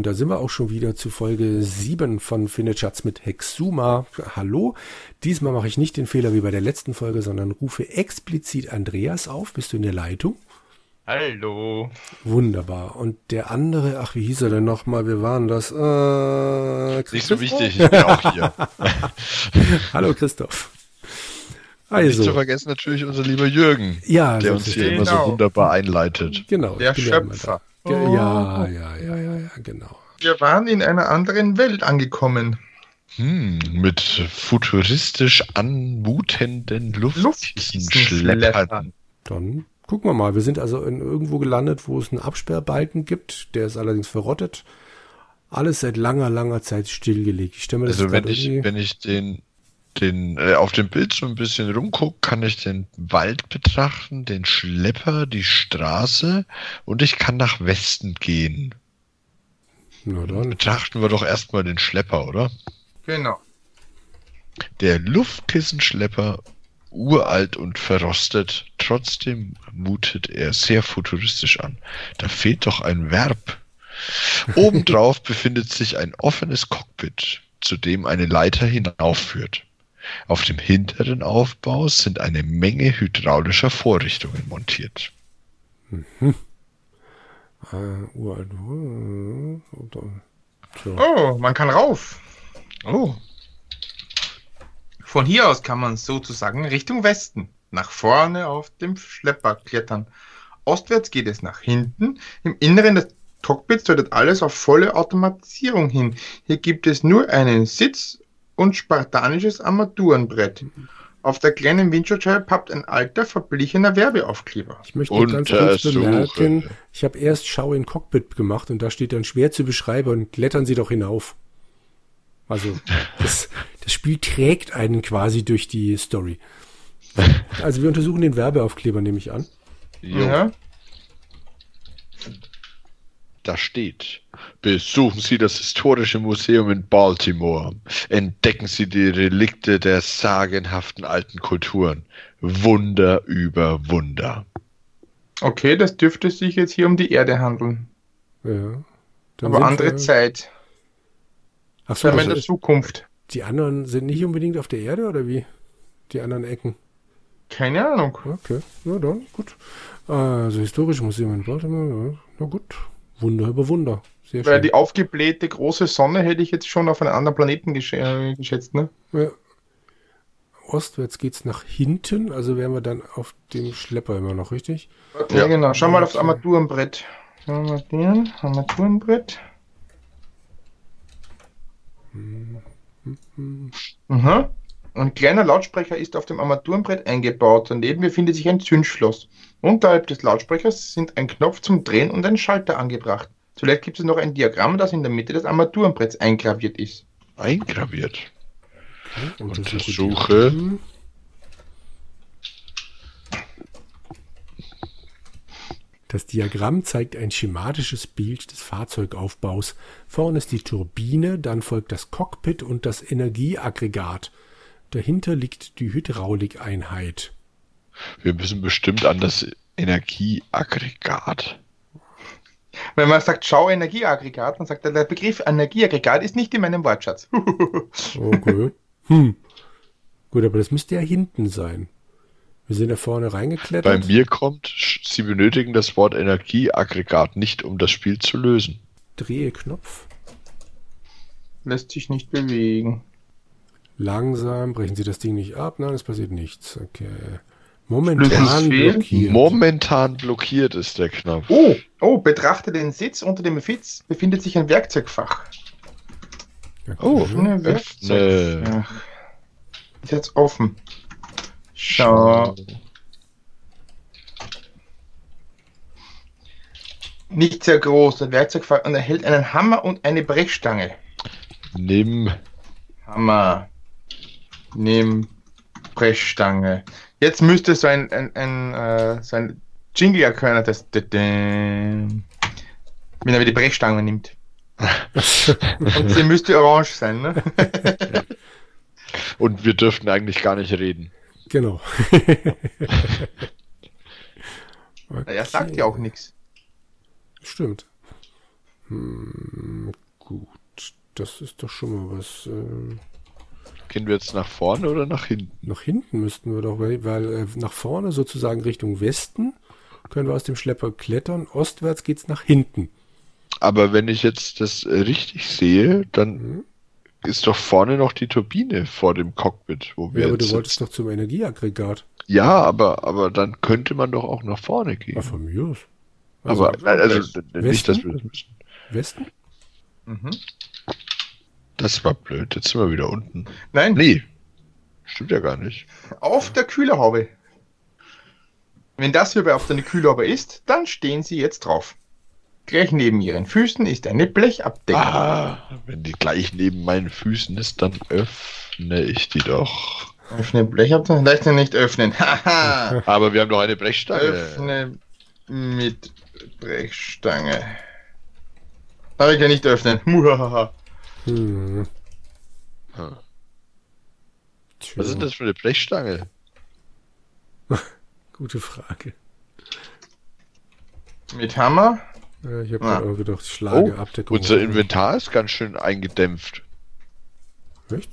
und da sind wir auch schon wieder zu Folge 7 von Findet Schatz mit Hexuma. Hallo. Diesmal mache ich nicht den Fehler wie bei der letzten Folge, sondern rufe explizit Andreas auf. Bist du in der Leitung? Hallo. Wunderbar. Und der andere, ach, wie hieß er denn nochmal? Wir waren das. Äh, Nicht so wichtig, ich bin auch hier. Hallo Christoph. Also. Nicht zu vergessen natürlich unser lieber Jürgen, ja, der uns hier genau. immer so genau. wunderbar einleitet. Genau. Der Schöpfer. Ja, ja, ja, ja, ja, ja, genau. Wir waren in einer anderen Welt angekommen. Hm, mit futuristisch anmutenden Luftschleppern. Dann gucken wir mal. Wir sind also in irgendwo gelandet, wo es einen Absperrbalken gibt. Der ist allerdings verrottet. Alles seit langer, langer Zeit stillgelegt. Ich stelle mir das also wenn ich, wenn ich den den, äh, auf dem Bild so ein bisschen rumgucke, kann ich den Wald betrachten, den Schlepper, die Straße und ich kann nach Westen gehen. Na dann. Betrachten wir doch erstmal den Schlepper, oder? Genau. Der Luftkissenschlepper, uralt und verrostet, trotzdem mutet er sehr futuristisch an. Da fehlt doch ein Verb. Obendrauf befindet sich ein offenes Cockpit, zu dem eine Leiter hinaufführt. Auf dem hinteren Aufbau sind eine Menge hydraulischer Vorrichtungen montiert. Mhm. Äh, uralt. Oh, man kann rauf. Oh. Von hier aus kann man sozusagen Richtung Westen, nach vorne auf dem Schlepper klettern. Ostwärts geht es nach hinten. Im Inneren des Cockpits deutet alles auf volle Automatisierung hin. Hier gibt es nur einen Sitz und spartanisches Armaturenbrett. Auf der kleinen Windschutzscheibe pappt ein alter, verblichener Werbeaufkleber. Ich möchte ganz kurz bemerken, ich habe erst Schau in Cockpit gemacht und da steht dann schwer zu beschreiben und klettern Sie doch hinauf. Also das, das Spiel trägt einen quasi durch die Story. Also wir untersuchen den Werbeaufkleber, nehme ich an. Ja. Da steht Besuchen Sie das Historische Museum in Baltimore. Entdecken Sie die Relikte der sagenhaften alten Kulturen. Wunder über Wunder. Okay, das dürfte sich jetzt hier um die Erde handeln. Ja. Aber andere wir... Zeit. Ach so, also in der Zukunft. Die anderen sind nicht unbedingt auf der Erde oder wie? Die anderen Ecken? Keine Ahnung. Okay, na dann, gut. Also historische Museum in Baltimore, ja. na gut. Wunder über Wunder. Sehr Weil schön. die aufgeblähte große Sonne hätte ich jetzt schon auf einen anderen Planeten gesch äh, geschätzt, ne? Ja. Ostwärts geht's nach hinten, also wären wir dann auf dem Schlepper immer noch, richtig? Ja, ja genau. Schau mal aufs Armaturenbrett. Armaturen, Armaturenbrett. Mhm. Mhm. Ein kleiner Lautsprecher ist auf dem Armaturenbrett eingebaut. Daneben befindet sich ein Zündschloss. Unterhalb des Lautsprechers sind ein Knopf zum Drehen und ein Schalter angebracht. Zuletzt gibt es noch ein Diagramm, das in der Mitte des Armaturenbretts eingraviert ist. Eingraviert? Okay, Untersuche. Das Diagramm zeigt ein schematisches Bild des Fahrzeugaufbaus. Vorne ist die Turbine, dann folgt das Cockpit und das Energieaggregat. Dahinter liegt die Hydraulikeinheit. Wir müssen bestimmt an das Energieaggregat. Wenn man sagt, schau Energieaggregat, dann sagt er, der Begriff Energieaggregat ist nicht in meinem Wortschatz. okay. Hm. Gut, aber das müsste ja hinten sein. Wir sind da vorne reingeklettert. Bei mir kommt, Sie benötigen das Wort Energieaggregat nicht, um das Spiel zu lösen. Drehe Knopf. Lässt sich nicht bewegen. Langsam, brechen Sie das Ding nicht ab. Nein, es passiert nichts. Okay. Momentan blockiert. Momentan blockiert ist der Knopf. Oh, oh, betrachte den Sitz. Unter dem Sitz befindet sich ein Werkzeugfach. Okay. Oh, ein Werkzeugfach. Ist jetzt offen. Schau. Nicht sehr groß, der Werkzeugfach und erhält einen Hammer und eine Brechstange. Nimm. Hammer. Nimm Brechstange. Jetzt müsste so ein, ein, ein, äh, so ein Jingle erkennen, das wenn er die Brechstange nimmt. Und sie müsste orange sein, ne? Und wir dürften eigentlich gar nicht reden. Genau. okay. Er sagt ja auch nichts. Stimmt. Hm, Gut, das ist doch schon mal was. Äh, Gehen wir jetzt nach vorne oder nach hinten? nach hinten müssten wir doch, weil, weil äh, nach vorne sozusagen Richtung Westen können wir aus dem Schlepper klettern. Ostwärts geht's nach hinten. Aber wenn ich jetzt das äh, richtig sehe, dann Mhm. ist doch vorne noch die Turbine vor dem Cockpit, wo wir Ja, aber du wolltest doch zum Energieaggregat. Ja, aber, aber dann könnte man doch auch nach vorne gehen. Ah, von mir aus. aber nein, also West- d- nicht, dass wir Westen? das müssen. Westen? Mhm. Das war blöd. Jetzt sind wir wieder unten. Nein, Nee. Stimmt ja gar nicht. auf der Kühlerhaube. Wenn das hierbei auf der Kühlerhaube ist, dann stehen Sie jetzt drauf. Gleich neben Ihren Füßen ist eine Blechabdeckung. Ah, wenn die gleich neben meinen Füßen ist, dann öffne ich die doch. Öffne Blechabdeckung. Leicht nicht öffnen. Aber wir haben doch eine Brechstange. Öffne mit Brechstange. Aber ich kann nicht öffnen. Muhahaha. Hm. Hm. Was ist das für eine Brechstange? Gute Frage. Mit Hammer. Ja, ich habe Ah. auch gedacht, Schlageabdeckung. Unser Inventar ist ganz schön eingedämpft. Echt?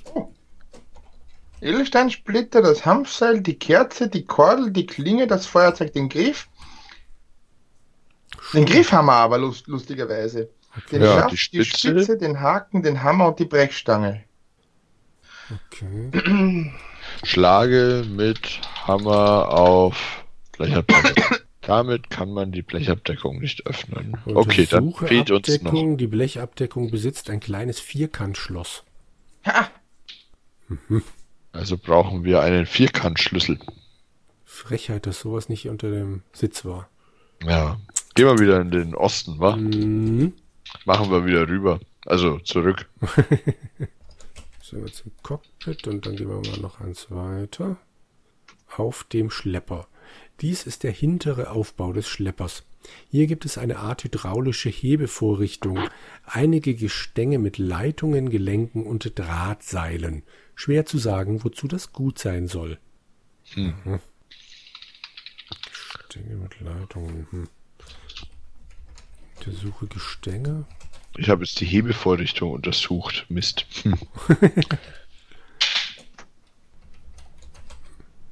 Edelsteinsplitter, das Hanfseil, die Kerze, die Kordel, die Klinge, das Feuerzeug, den Griff. Den Griffhammer aber lust, lustigerweise. Den Ja, Schaft, die die Spitze. Spitze, den Haken, den Hammer und die Brechstange. Okay. Schlage mit Hammer auf Blechabdeckung. Damit kann man die Blechabdeckung nicht öffnen. Okay, dann fehlt uns noch. Die Blechabdeckung besitzt ein kleines Vierkantschloss. Ha! Also brauchen wir einen Vierkantschlüssel. Frechheit, dass sowas nicht unter dem Sitz war. Ja. Gehen wir wieder in den Osten, wa? Mhm. Machen wir wieder rüber. Also zurück. So, jetzt im Cockpit und dann gehen wir mal noch eins weiter. Auf dem Schlepper. Dies ist der hintere Aufbau des Schleppers. Hier gibt es eine Art hydraulische Hebevorrichtung, einige Gestänge mit Leitungen, Gelenken und Drahtseilen. Schwer zu sagen, wozu das gut sein soll. Hm. Mhm. Gestänge mit Leitungen. Hm. Untersuche Gestänge. Ich habe jetzt die Hebevorrichtung untersucht. Mist. Hm.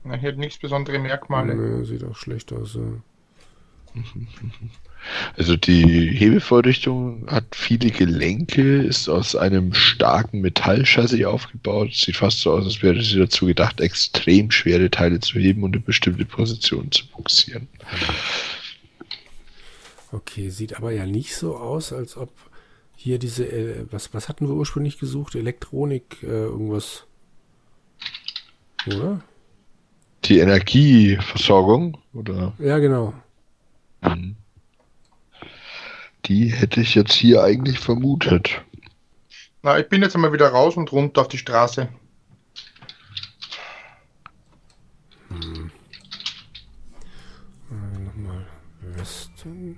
Na, hier hat nichts besondere Merkmale. Nee, sieht auch schlecht aus. Ja. Also die Hebevorrichtung hat viele Gelenke, ist aus einem starken Metallchassis aufgebaut. Sieht fast so aus, als wäre sie dazu gedacht, extrem schwere Teile zu heben und in bestimmte Positionen zu buxieren. Okay, sieht aber ja nicht so aus, als ob hier diese, äh, was, was hatten wir ursprünglich gesucht? Elektronik, äh, irgendwas. Oder? Die Energieversorgung, oder? Ja, genau. Mhm. Die hätte ich jetzt hier eigentlich vermutet. Na, ich bin jetzt einmal wieder raus und runter auf die Straße. Äh, Nochmal Westen.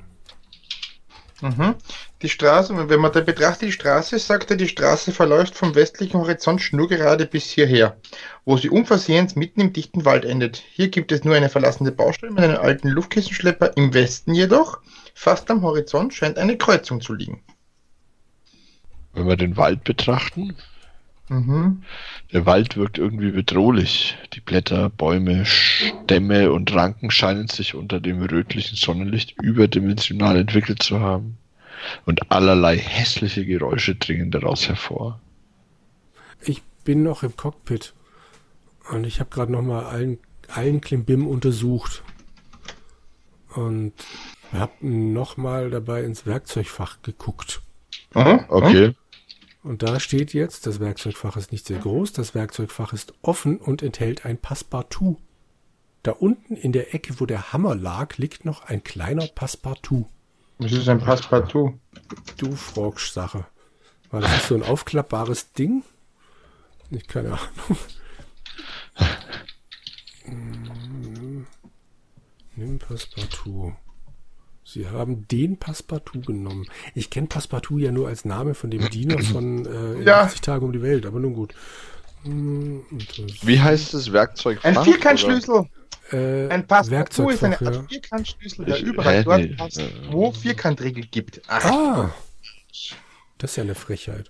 Mhm. Die Straße, wenn man da betrachtet die Straße, sagt er, die Straße verläuft vom westlichen Horizont schnurgerade bis hierher, wo sie unversehens mitten im dichten Wald endet. Hier gibt es nur eine verlassene Baustelle mit einem alten Luftkissenschlepper. Im Westen jedoch, fast am Horizont, scheint eine Kreuzung zu liegen. Wenn wir den Wald betrachten, Mhm. der Wald wirkt irgendwie bedrohlich. Die Blätter, Bäume, Stämme und Ranken scheinen sich unter dem rötlichen Sonnenlicht überdimensional entwickelt zu haben. Und allerlei hässliche Geräusche dringen daraus hervor. Ich bin noch im Cockpit. Und ich habe gerade nochmal allen, allen Klimbim untersucht. Und habe nochmal dabei ins Werkzeugfach geguckt. Mhm. Okay. Und da steht jetzt, das Werkzeugfach ist nicht sehr groß, das Werkzeugfach ist offen und enthält ein Passepartout. Da unten in der Ecke, wo der Hammer lag, liegt noch ein kleiner Passepartout. Das ist ein Passepartout. Du Frogsch-Sache. War das nicht so ein aufklappbares Ding? Ich keine Ahnung. Hm. Nimm Passepartout. Sie haben den Passepartout genommen. Ich kenne Passepartout ja nur als Name von dem Diener von äh, Ja. 80 Tage um die Welt, aber nun gut. Hm, Wie heißt das Werkzeug? Ein Vierkantschlüssel. Äh, Ein Passepartout ist eine Art ja. Vierkantschlüssel, der Ich- überall dort passt, Äh, wo Vierkantregel gibt. Ach, Ah, Das ist ja eine Frechheit.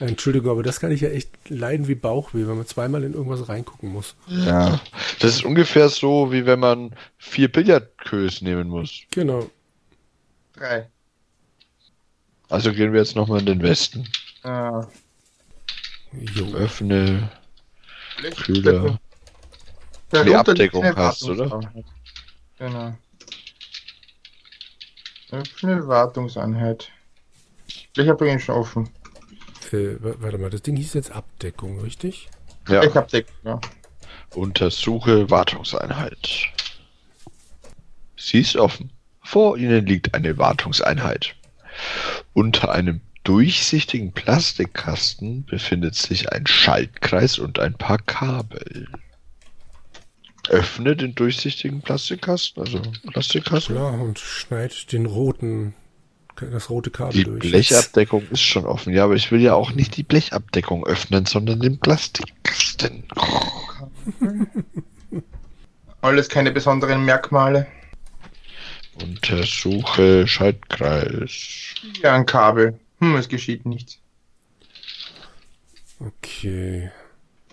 Entschuldigung, aber das kann ich ja echt leiden wie Bauchweh, wenn man zweimal in irgendwas reingucken muss. Ja. Das ist ungefähr so, wie wenn man vier Billardkös nehmen muss. Genau. Drei. Also gehen wir jetzt nochmal in den Westen. Ah, Jo. Öffne Kühler. Die Abdeckung hast, oder? Genau. Öffne Wartungseinheit. Ich habe ihn schon offen. Äh, wa- warte mal, das Ding hieß jetzt Abdeckung, richtig? Ja. Ich habe Deckung, ja. Untersuche Wartungseinheit. Sie ist offen. Vor Ihnen liegt eine Wartungseinheit. Unter einem durchsichtigen Plastikkasten befindet sich ein Schaltkreis und ein paar Kabel. Öffne den durchsichtigen Plastikkasten, also Plastikkasten. Klar, und schneid den roten, das rote Kabel Die durch. Blechabdeckung ist schon offen, ja, aber ich will ja auch nicht die Blechabdeckung öffnen, sondern den Plastikkasten. Alles keine besonderen Merkmale. Untersuche Schaltkreis. Ja, ein Kabel. Hm, es geschieht nichts. Okay.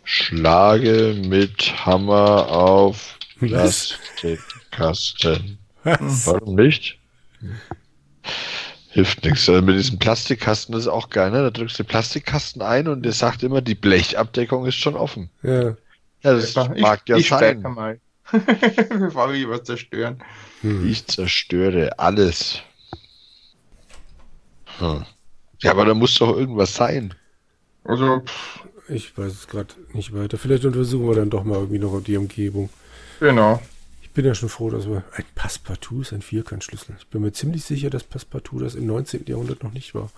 Schlage mit Hammer auf? Plastikkasten. Was? Warum nicht? Hilft nichts. Also mit diesem Plastikkasten ist auch geil, ne? Da drückst du den Plastikkasten ein und der sagt immer, die Blechabdeckung ist schon offen. Ja. Ja, das ich mag ja ich sein. mal. Bevor wir was zerstören. Hm. Ich zerstöre alles. Hm. Ja, aber da muss doch irgendwas sein. Also, pff, Ich weiß es gerade nicht weiter. Vielleicht untersuchen wir dann doch mal irgendwie noch die Umgebung. genau. Ich bin ja schon froh, dass wir. Ein Passepartout ist ein Vierkantschlüssel. Ich bin mir ziemlich sicher, dass Passepartout das im 19. Jahrhundert noch nicht war.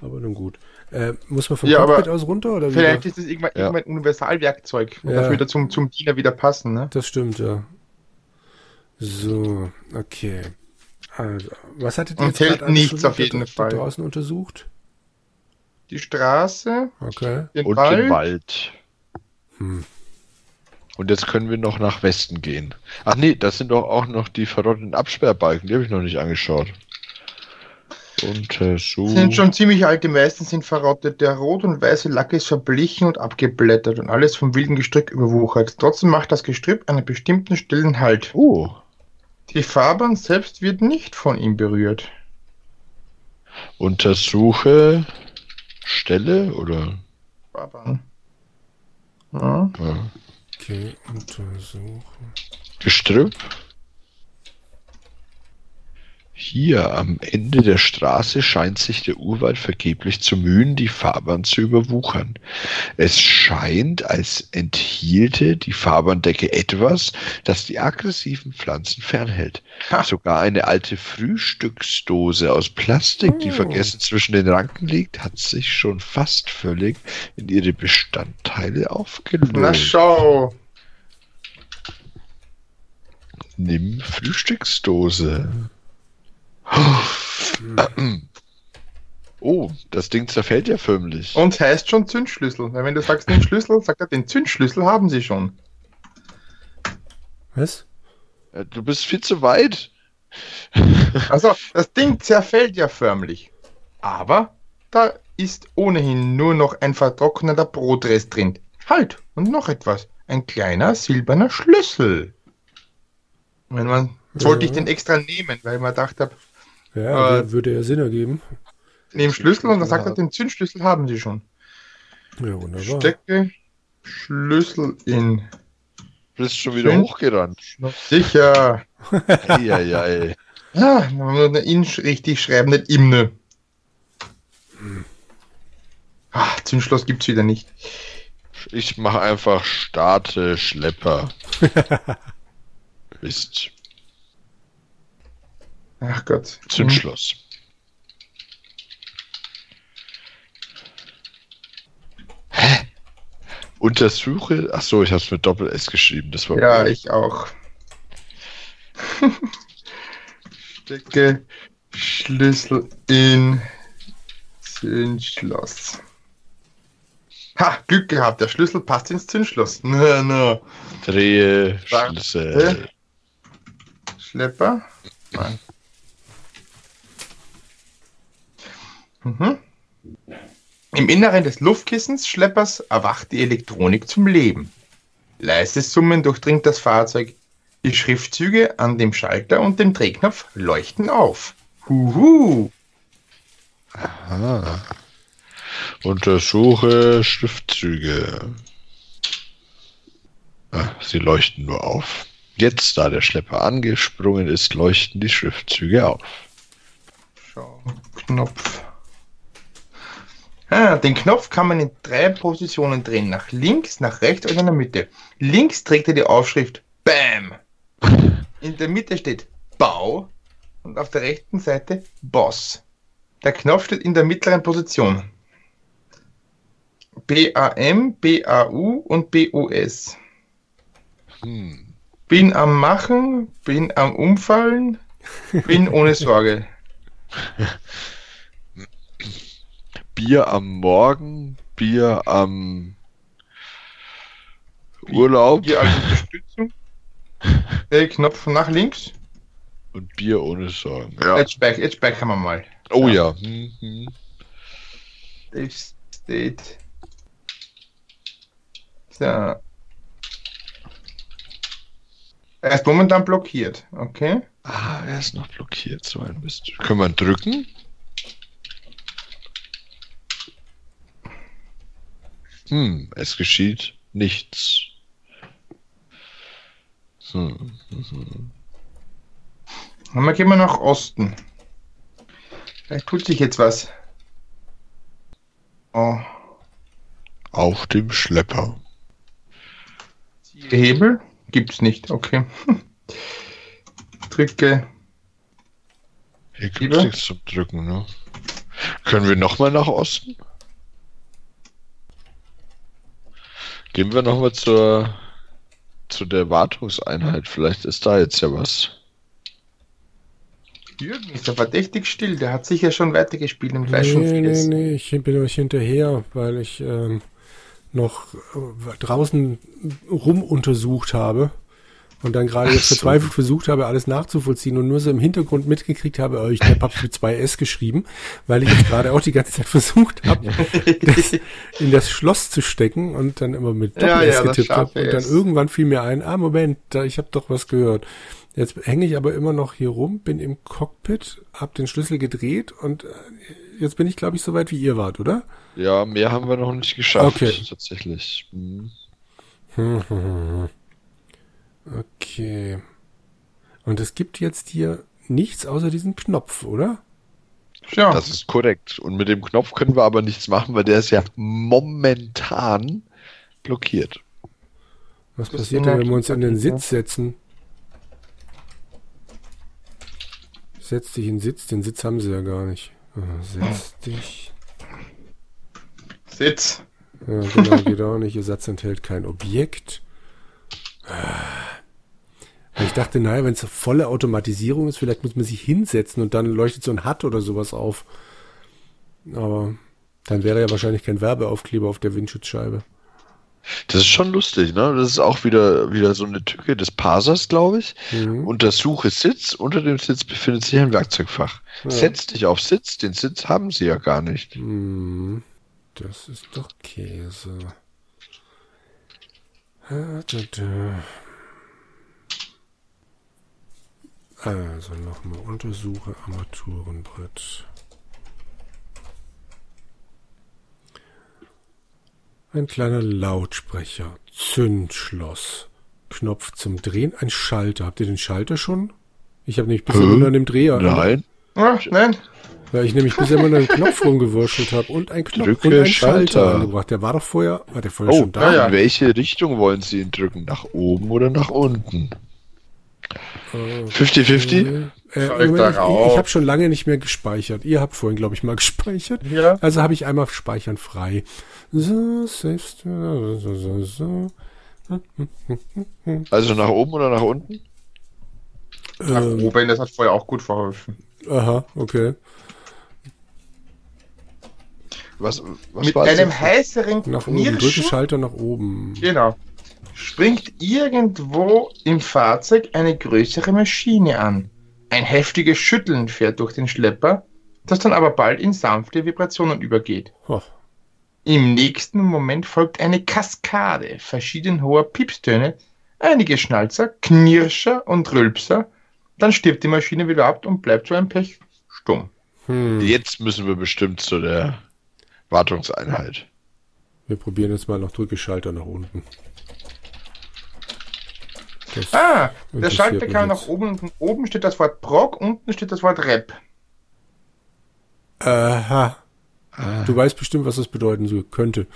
Aber nun gut. Äh, muss man vom Ja, Cockpit aus runter oder Vielleicht wieder? ist es irgendwann, Ja. irgendwann ein Universalwerkzeug. Und Ja. das wieder zum, zum Diener wieder passen, ne? Das stimmt, ja. So, okay. Also, was hattet ihr Und jetzt nichts auf jeden Fall. draußen untersucht? Die Straße, Okay. den Und Wald. den Wald. Hm. Und jetzt können wir noch nach Westen gehen. Ach nee, das sind doch auch noch die verrotteten Absperrbalken. Die habe ich noch nicht angeschaut. Untersuch. Sind schon ziemlich alt, die meisten sind verrottet. Der rot und weiße Lack ist verblichen und abgeblättert und alles vom wilden Gestrüpp überwuchert. Trotzdem macht das Gestrüpp an bestimmten Stellen Halt. Oh, Die Fahrbahn selbst wird nicht von ihm berührt. untersuche Stelle oder? Fahrbahn. Ja. Ja. Okay, untersuchen. Gestrüpp. Hier am Ende der Straße scheint sich der Urwald vergeblich zu mühen, die Fahrbahn zu überwuchern. Es scheint, als enthielte die Fahrbahndecke etwas, das die aggressiven Pflanzen fernhält. Ha. Sogar eine alte Frühstücksdose aus Plastik, die Oh. vergessen zwischen den Ranken liegt, hat sich schon fast völlig in ihre Bestandteile aufgelöst. Na schau. Nimm Frühstücksdose. Oh, das Ding zerfällt ja förmlich. Und heißt schon Zündschlüssel. Weil wenn du sagst den Schlüssel, sagt er, den Zündschlüssel haben sie schon. Was? Äh, Du bist viel zu weit. Also, das Ding zerfällt ja förmlich. Aber da ist ohnehin nur noch ein vertrockneter Brotrest drin. Halt, und noch etwas. Ein kleiner silberner Schlüssel. Wenn man, sollte ich Ja. den extra nehmen, weil man dachte, Ja, Äh, würde ja Sinn ergeben. nehmen Schlüssel und dann sagt er, den Zündschlüssel haben sie schon. Ja, wunderbar. Stecke Schlüssel in. Du bist schon wieder Schön. hochgerannt. Sicher. Eieiei. Ja, man muss eine in richtig schreiben, nicht imne. Ah, Zündschloss gibt's wieder nicht. Ich mache einfach Starte Schlepper. Mist. Ach Gott. Zündschloss. Hä? Untersuche. Ach so, ich habe es mit Doppel S geschrieben. Das war Ja, ich auch. Stecke Schlüssel in Zündschloss. Ha, Glück gehabt, der Schlüssel passt ins Zündschloss. Na, na. Drehe. Schlüssel. Schlepper. Nein. Mhm. Im Inneren des Luftkissensschleppers erwacht die Elektronik zum Leben. Leises Summen durchdringt das Fahrzeug. Die Schriftzüge an dem Schalter und dem Drehknopf leuchten auf. Huhu! Aha. Untersuche Schriftzüge. Ah, sie leuchten nur auf. Jetzt, da der Schlepper angesprungen ist, leuchten die Schriftzüge auf. Schau, Knopf. Ah, den Knopf kann man in drei Positionen drehen. Nach links, nach rechts oder in der Mitte. Links trägt er die Aufschrift BAM. In der Mitte steht Bau und auf der rechten Seite Boss. Der Knopf steht in der mittleren Position. BAM, BAU und BOS. Hm. Bin am Machen, bin am Umfallen, bin ohne Sorge. Bier am Morgen, Bier am Urlaub Hier als Unterstützung. Der Knopf nach links. und Bier ohne Sorgen. Ja. Jetzt, speich, jetzt speichern wir mal. Oh ja. Hm, hm. Safe State. So. Er ist momentan blockiert, okay? Ah, er ist noch blockiert, so ein Mist. Können wir drücken? Hm, es geschieht nichts. Hm. Und dann gehen wir nach Osten. Vielleicht tut sich jetzt was. Oh. Auf dem Schlepper. Ziehe Hebel? Gibt's nicht, okay. Drücke. Hier gibt Liebe? es nichts zum Drücken, ne? Können wir nochmal nach Osten? Gehen wir nochmal zur, zu der Wartungseinheit. Vielleicht ist da jetzt ja was. Jürgen ist ja verdächtig still. Der hat sicher schon weitergespielt und weiß schon Nee, nee, vieles. nee, ich bin euch hinterher, weil ich ähm, noch äh, draußen rum untersucht habe und dann gerade jetzt Ach so. verzweifelt versucht habe, alles nachzuvollziehen und nur so im Hintergrund mitgekriegt habe, oh, ich habe mit zwei S geschrieben, weil ich jetzt gerade auch die ganze Zeit versucht habe, das in das Schloss zu stecken und dann immer mit Doppel-S ja, getippt habe. Und dann irgendwann fiel mir ein, ah Moment, da, ich habe doch was gehört. Jetzt hänge ich aber immer noch hier rum, bin im Cockpit, habe den Schlüssel gedreht und äh, jetzt bin ich, glaube ich, so weit wie ihr wart, oder? Ja, mehr haben wir noch nicht geschafft. Okay. Tatsächlich. Hm. Okay. Und es gibt jetzt hier nichts außer diesen Knopf, oder? Ja, Das ist korrekt. Und mit dem Knopf können wir aber nichts machen, weil der ist ja momentan blockiert. Was Das passiert denn, wenn wir uns in den. Sitz setzen? Setz dich in den Sitz, den Sitz haben sie ja gar nicht. Setz dich. Sitz. Ja, genau, geht auch nicht. Ihr Satz enthält kein Objekt. Ich dachte, naja, wenn es volle Automatisierung ist, vielleicht muss man sich hinsetzen und dann leuchtet so ein HUD oder sowas auf. Aber dann wäre ja wahrscheinlich kein Werbeaufkleber auf der Windschutzscheibe. Das ist schon lustig, ne? Das ist auch wieder, wieder so eine Tücke des Parsers, glaube ich. Mhm. Untersuche Sitz. Unter dem Sitz befindet sich ein Werkzeugfach. Ja. Setz dich auf Sitz. Den Sitz haben sie ja gar nicht. Hm, Das ist doch Käse. Da, da. Also nochmal untersuche Armaturenbrett. Ein kleiner Lautsprecher, Zündschloss, Knopf zum Drehen, ein Schalter. Habt ihr den Schalter schon? Ich habe nämlich bisher immer nur an dem Dreher. Nein. Ah, nein. Weil ich nämlich bisher immer einen Knopf rumgewurschtelt habe und einen Knopf Drücke und einen Schalter. Schalter. angebracht. Der war doch vorher, war der vorher Oh, schon da? ja. in welche Richtung wollen Sie ihn drücken? Nach oben oder nach unten? Äh, 50-50? Äh, Moment, ich ich habe schon lange nicht mehr gespeichert. Ihr habt vorhin, glaube ich, mal gespeichert. Ja. Also habe ich einmal Speichern frei. So, savest, so, so, so, so. Also nach oben oder nach unten? Nach Ähm, oben, das hat vorher auch gut verholfen. aha, okay. Was, was Mit war das einem jetzt? heißeren Nach oben, drücke Schalter nach oben. genau, springt irgendwo im Fahrzeug eine größere Maschine an. Ein heftiges Schütteln fährt durch den Schlepper das dann aber bald in sanfte Vibrationen übergeht. Oh. Im nächsten Moment folgt eine Kaskade verschieden hoher Piepstöne, einige Schnalzer, Knirscher und Rülpser. Dann stirbt die Maschine wieder ab und bleibt so ein Pech stumm. Hm. Jetzt müssen wir bestimmt zu der Wartungseinheit. Wir probieren jetzt mal noch Drückeschalter nach unten. Das Ah, der Schalter jetzt. nach oben und oben steht das Wort Prog, unten steht das Wort Rap. Aha. Ah. Du weißt bestimmt, was das bedeuten könnte.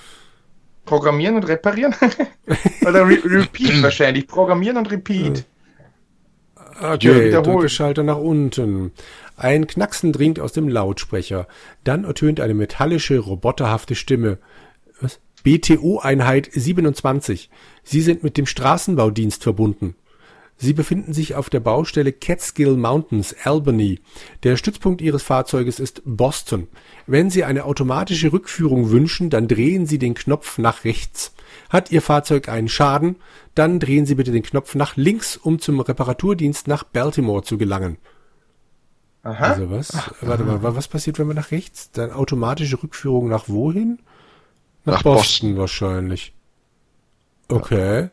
Programmieren und reparieren? Oder re Repeat wahrscheinlich. Programmieren und Repeat. Okay, wiederholen. Drückeschalter nach unten. Ein Knacksen dringt aus dem Lautsprecher. Dann ertönt eine metallische, roboterhafte Stimme. Was? BTO-Einheit 27. Sie sind mit dem Straßenbaudienst verbunden. Sie befinden sich auf der Baustelle Catskill Mountains, Albany. Der Stützpunkt Ihres Fahrzeuges ist Boston. Wenn Sie eine automatische Rückführung wünschen, dann drehen Sie den Knopf nach rechts. Hat Ihr Fahrzeug einen Schaden, dann drehen Sie bitte den Knopf nach links, um zum Reparaturdienst nach Baltimore zu gelangen. Aha. Also was? Warte mal, wa- was passiert, wenn wir nach rechts? Dann automatische Rückführung nach wohin? Nach, Nach Boston, wahrscheinlich. Okay.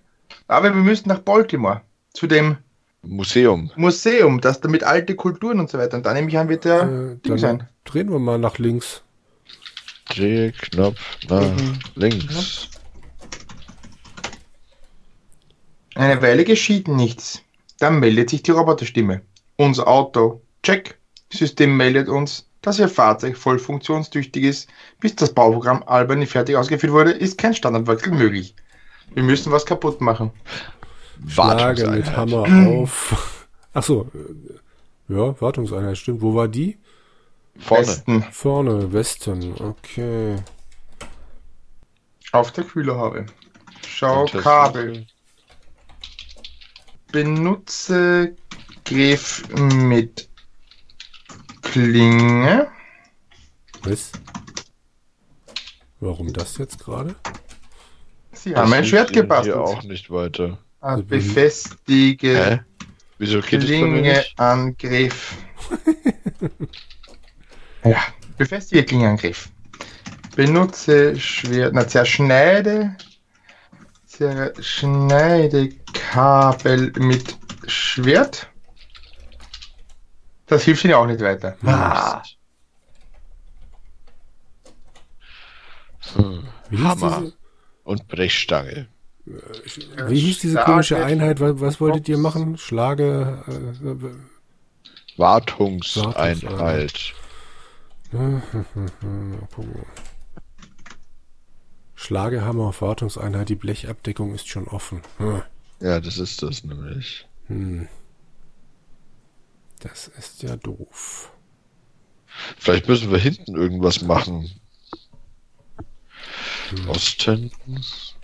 Aber wir müssen nach Baltimore. Zu dem Museum. Museum, das da mit alte Kulturen und so weiter. Und da nehme ich an, wird der Äh, Ding sein. drehen wir mal nach links. Drehknopf nach Mhm. links. Eine Weile geschieht nichts. Dann meldet sich die Roboterstimme. Unser Auto. Check. System meldet uns, dass Ihr Fahrzeug voll funktionstüchtig ist. Bis das Bauprogramm Albany fertig ausgeführt wurde, ist kein Standardwechsel möglich. Wir müssen was kaputt machen. Schlage mit Wartungseinheit. Hammer auf. Ach so. äh, Ja, Wartungseinheit, stimmt. Wo war die? Vorne. Westen. Vorne, Westen. Okay. Auf der Kühlerhaube. Schau Kabel. Benutze Griff mit Klinge. Was? Warum das jetzt gerade? Sie haben ein Schwert gebastelt. Hier auch nicht weiter. Ah, Mhm. Befestige Hä? Wieso geht Klinge ja, befestige Klingenangriff. Benutze Schwert. Na, zerschneide. Zerschneide Kabel mit Schwert. Das hilft Ihnen auch nicht weiter. Ah, Hm. Hammer und Brechstange. Diese, wie hieß diese Schlage- komische Einheit? Was, was wolltet ihr machen? Schlage. Äh, Wartungseinheit. Schlagehammer auf Wartungseinheit, die Blechabdeckung ist schon offen. Hm. Ja, das ist das nämlich. Hm. Das ist ja doof. Vielleicht müssen wir hinten irgendwas machen. Hm. Osten,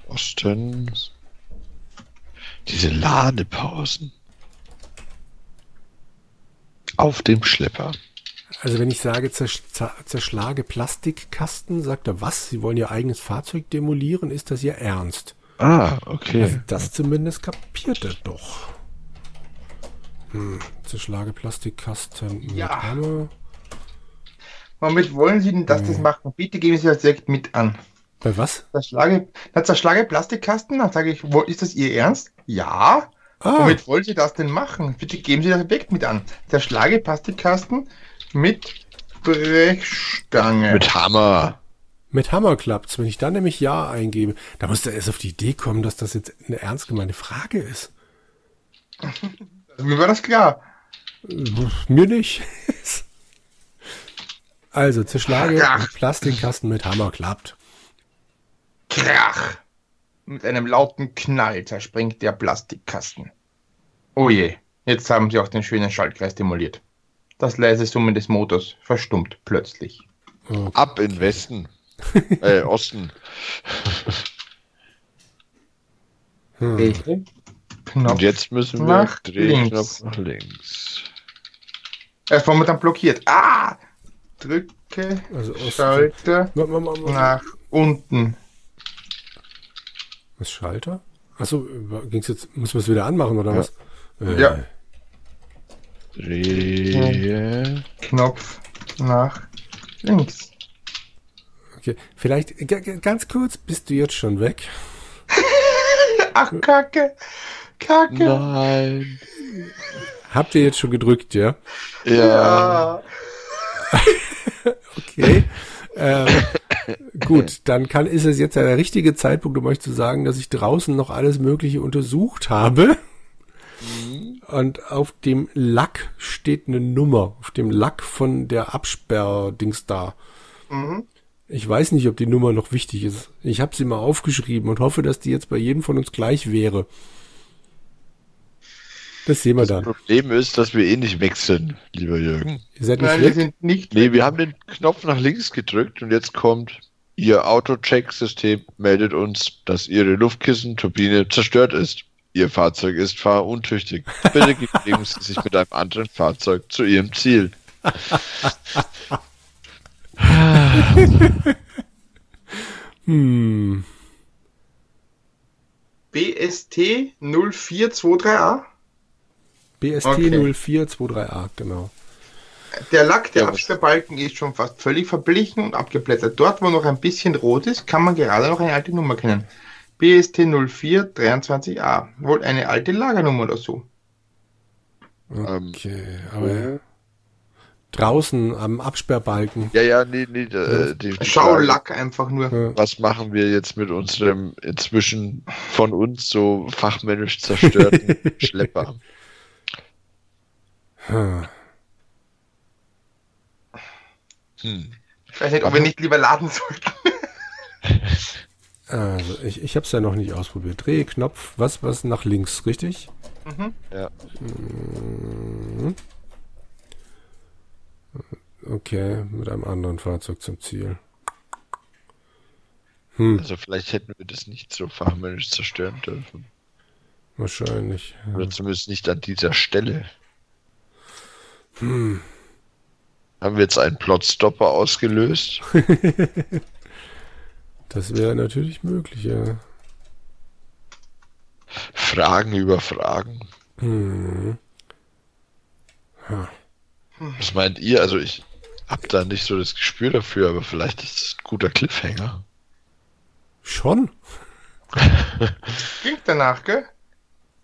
Osten. Diese Ladepausen. Auf dem Schlepper. Also wenn ich sage, zersch zer- zerschlage Plastikkasten, sagt er was? Sie wollen Ihr eigenes Fahrzeug demolieren? Ist das Ihr Ernst? Ah, okay. Also das zumindest kapiert er doch. Hm. Zerschlage Plastikkasten Ja. Hammer. Womit wollen Sie denn das, das machen? Bitte geben Sie das direkt mit an. Bei was? Zerschlage, na, zerschlage Plastikkasten? Dann sage ich, wo, ist das Ihr Ernst? Ja. Ah, Womit wollen Sie das denn machen? Bitte geben Sie das Objekt mit an. Zerschlage Plastikkasten mit Brechstange. Mit Hammer. mit Hammer klappt's. Wenn ich dann nämlich Ja eingebe, da muss er erst auf die Idee kommen, dass das jetzt eine ernst gemeine Frage ist. Mir war das klar. Mir nicht. also, zerschlage Ach. Plastikkasten mit Hammer klappt. Krach. Mit einem lauten Knall zerspringt der Plastikkasten. Oh je, jetzt haben Sie auch den schönen Schaltkreis demoliert. Das leise Summen des Motors verstummt plötzlich. Oh, Ab in Westen. äh, Osten. hm. Knopf. Und jetzt müssen wir Nach links. nach links. Erst waren wir dann blockiert. Ah! Drücke Also Osten. Nach unten. Was Schalter? Achso, ging's jetzt, müssen wir es wieder anmachen oder Ja. was? Äh, Ja. Drehe. Knopf nach links. Okay, vielleicht ganz kurz, bist du jetzt schon weg? Ach, Kacke. Kacke. Nein. Habt ihr jetzt schon gedrückt, ja? Ja. Ja. Okay. ähm, gut, dann kann, ist es jetzt ja der richtige Zeitpunkt, um euch zu sagen, dass ich draußen noch alles Mögliche untersucht habe. Und auf dem Lack steht eine Nummer. Auf dem Lack von der Absperrdings da. Mhm. Ich weiß nicht, ob die Nummer noch wichtig ist. Ich habe sie mal aufgeschrieben und hoffe, dass die jetzt bei jedem von uns gleich wäre. Das sehen wir Das dann. Problem ist, dass wir eh nicht wechseln, lieber Jürgen. Ihr seid nicht Nein, wir weg? sind nicht. Nee, wir haben den Knopf nach links gedrückt und jetzt kommt Ihr Auto-Check-System meldet uns, dass Ihre Luftkissenturbine zerstört ist. Ihr Fahrzeug ist fahruntüchtig. Bitte begeben Sie sich mit einem anderen Fahrzeug zu Ihrem Ziel. Hm. BST 0423A. BST Okay. 0423A, genau. Der Lack, der Ja, Absperrbalken ist schon fast völlig verblichen und abgeblättert. Dort, wo noch ein bisschen rot ist, kann man gerade noch eine alte Nummer kennen. BST 0423A. Wohl eine alte Lagernummer oder so. Ähm, Okay, aber draußen am Absperrbalken. Ja, ja, nee, nee. Äh, die, die Frage, Schaulack einfach nur. Ja. was machen wir jetzt mit unserem inzwischen von uns so fachmännisch zerstörten Schlepper? Hm. Hm. Ich weiß nicht, ob wir nicht lieber laden sollten. Also, ich, ich habe es ja noch nicht ausprobiert. Drehknopf, was, was nach links, richtig? Ja. Mhm. Okay, mit einem anderen Fahrzeug zum Ziel. Hm, Also vielleicht hätten wir das nicht so fachmännisch zerstören dürfen. wahrscheinlich. Oder zumindest nicht an dieser Stelle. Hm. Haben wir jetzt einen Plotstopper ausgelöst? Das wäre natürlich möglich, ja. Fragen über Fragen. Hm. Ha. Was meint ihr? Also ich hab da nicht so das Gespür dafür, aber vielleicht ist es ein guter Cliffhanger. Schon? Klingt danach, gell?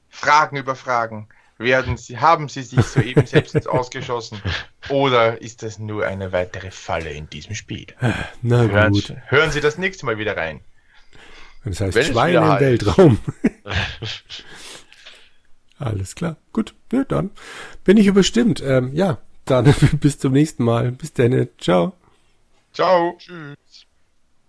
Fragen über Fragen. Werden Sie, haben Sie sich soeben selbst ausgeschossen? Oder ist das nur eine weitere Falle in diesem Spiel? Na Hören, gut. hören Sie das nächste Mal wieder rein. Das heißt Wenn Schweine im. Weltraum. Alles klar. Gut. Ja, dann bin ich überstimmt. Ähm, ja, dann bis zum nächsten Mal. Bis dann. Ciao. Ciao. Tschüss.